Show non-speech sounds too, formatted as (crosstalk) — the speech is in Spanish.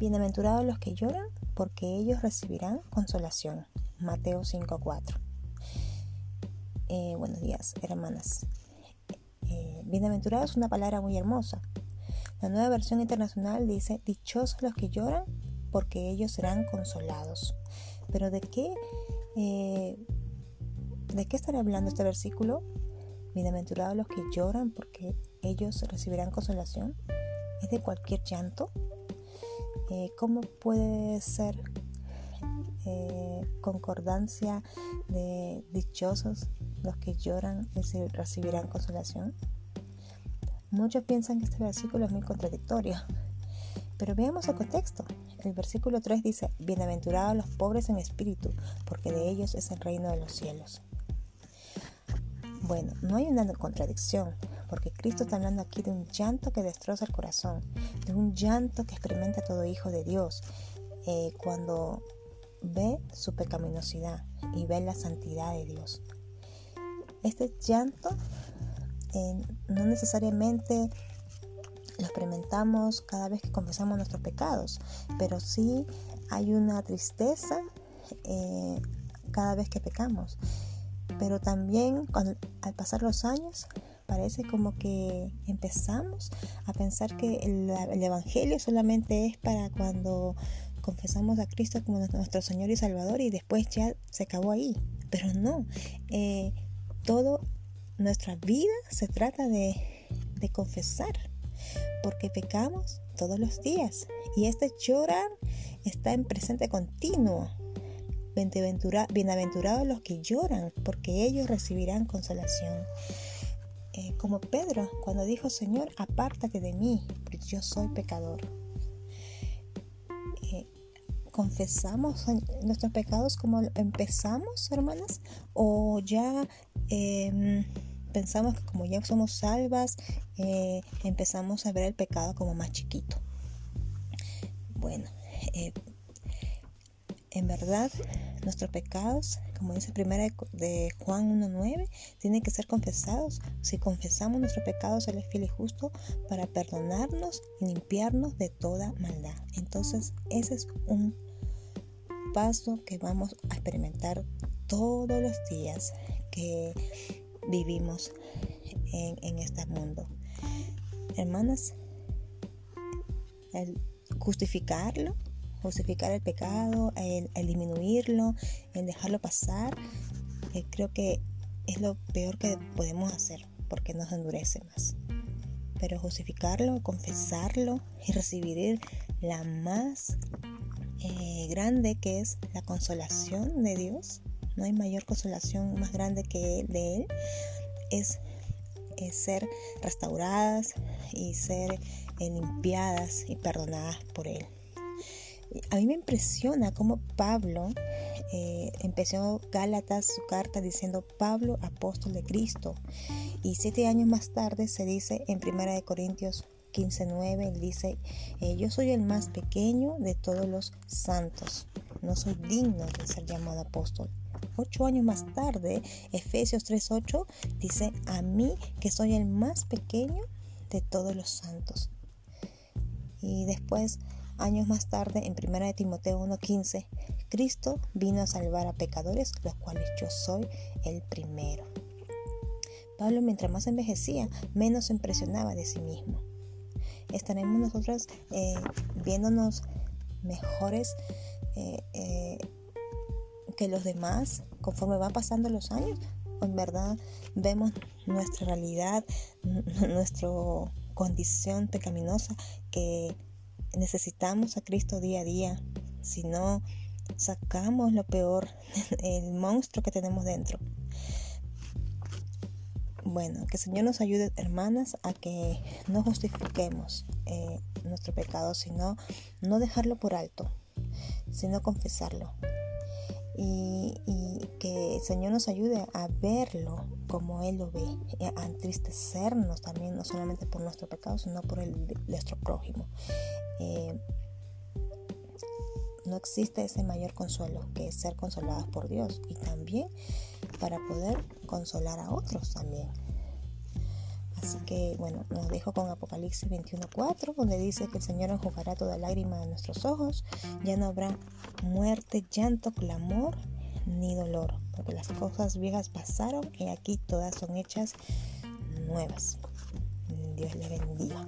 Bienaventurados los que lloran, porque ellos recibirán consolación. Mateo 5:4. Eh, buenos días, hermanas. Eh, bienaventurado es una palabra muy hermosa. La nueva versión internacional dice, dichosos los que lloran, porque ellos serán consolados. Pero ¿de qué, eh, ¿de qué estará hablando este versículo? Bienaventurados los que lloran, porque ellos recibirán consolación. ¿Es de cualquier llanto? Eh, ¿Cómo puede ser eh, concordancia de dichosos los que lloran recibirán consolación? Muchos piensan que este versículo es muy contradictorio, pero veamos el contexto. El versículo 3 dice, Bienaventurados los pobres en espíritu, porque de ellos es el reino de los cielos. Bueno, no hay una contradicción, porque Cristo está hablando aquí de un llanto que destroza el corazón, de un llanto que experimenta todo hijo de Dios eh, cuando ve su pecaminosidad y ve la santidad de Dios. Este llanto eh, no necesariamente lo experimentamos cada vez que confesamos nuestros pecados, pero sí hay una tristeza eh, cada vez que pecamos. Pero también al pasar los años parece como que empezamos a pensar que el, Evangelio solamente es para cuando confesamos a Cristo como nuestro Señor y Salvador y después ya se acabó ahí. Pero no, eh, todo nuestra vida se trata de, de confesar, porque pecamos todos los días y este llorar está en presente continuo. Bienaventurados los que lloran, porque ellos recibirán consolación. Eh, como Pedro, cuando dijo, Señor, apártate de mí, porque yo soy pecador. Eh, ¿Confesamos nuestros pecados como empezamos, hermanas? ¿O ya em, pensamos que como ya somos salvas, eh, empezamos a ver el pecado como más chiquito? Bueno, en verdad, nuestros pecados, como dice primera de Juan 1.9, tienen que ser confesados. Si confesamos nuestros pecados, Él es fiel y justo para perdonarnos y limpiarnos de toda maldad. Entonces, ese es un paso que vamos a experimentar todos los días que vivimos en, en este mundo. Hermanas, el justificarlo justificar el pecado, el, disminuirlo, el dejarlo pasar, eh, creo que es lo peor que podemos hacer porque nos endurece más. Pero justificarlo, confesarlo y recibir la más eh, grande que es la consolación de Dios. No hay mayor consolación más grande que de Él. Es, ser restauradas y ser eh, limpiadas y perdonadas por Él. A mí me impresiona cómo Pablo eh, empezó Gálatas su carta diciendo Pablo, apóstol de Cristo. Y siete años más tarde se dice en Primera de Corintios 15:9, él dice, eh, yo soy el más pequeño de todos los santos. No soy digno de ser llamado apóstol. Ocho años más tarde, Efesios 3:8 dice, a mí que soy el más pequeño de todos los santos. Y después Años más tarde, en 1 de Timoteo 1:15, Cristo vino a salvar a pecadores, los cuales yo soy el primero. Pablo, mientras más envejecía, menos se impresionaba de sí mismo. Estaremos nosotros eh, viéndonos mejores eh, eh, que los demás conforme van pasando los años. ¿O en verdad vemos nuestra realidad, nuestra condición pecaminosa que necesitamos a Cristo día a día. Si no, sacamos lo peor, (laughs) el monstruo que tenemos dentro. Bueno, que el Señor nos ayude, hermanas, a que no justifiquemos eh, nuestro pecado, sino no dejarlo por alto, sino confesarlo. Y, que el Señor nos ayude a verlo como Él lo ve, a entristecernos también, no solamente por nuestro pecado, sino por el nuestro prójimo. Eh, no existe ese mayor consuelo que ser consolados por Dios y también para poder consolar a otros también. Así que bueno, nos dejo con Apocalipsis 21.4, donde dice que el Señor enjugará toda lágrima de nuestros ojos, ya no habrá muerte, llanto, clamor ni dolor, porque las cosas viejas pasaron y aquí todas son hechas nuevas. Dios le bendiga.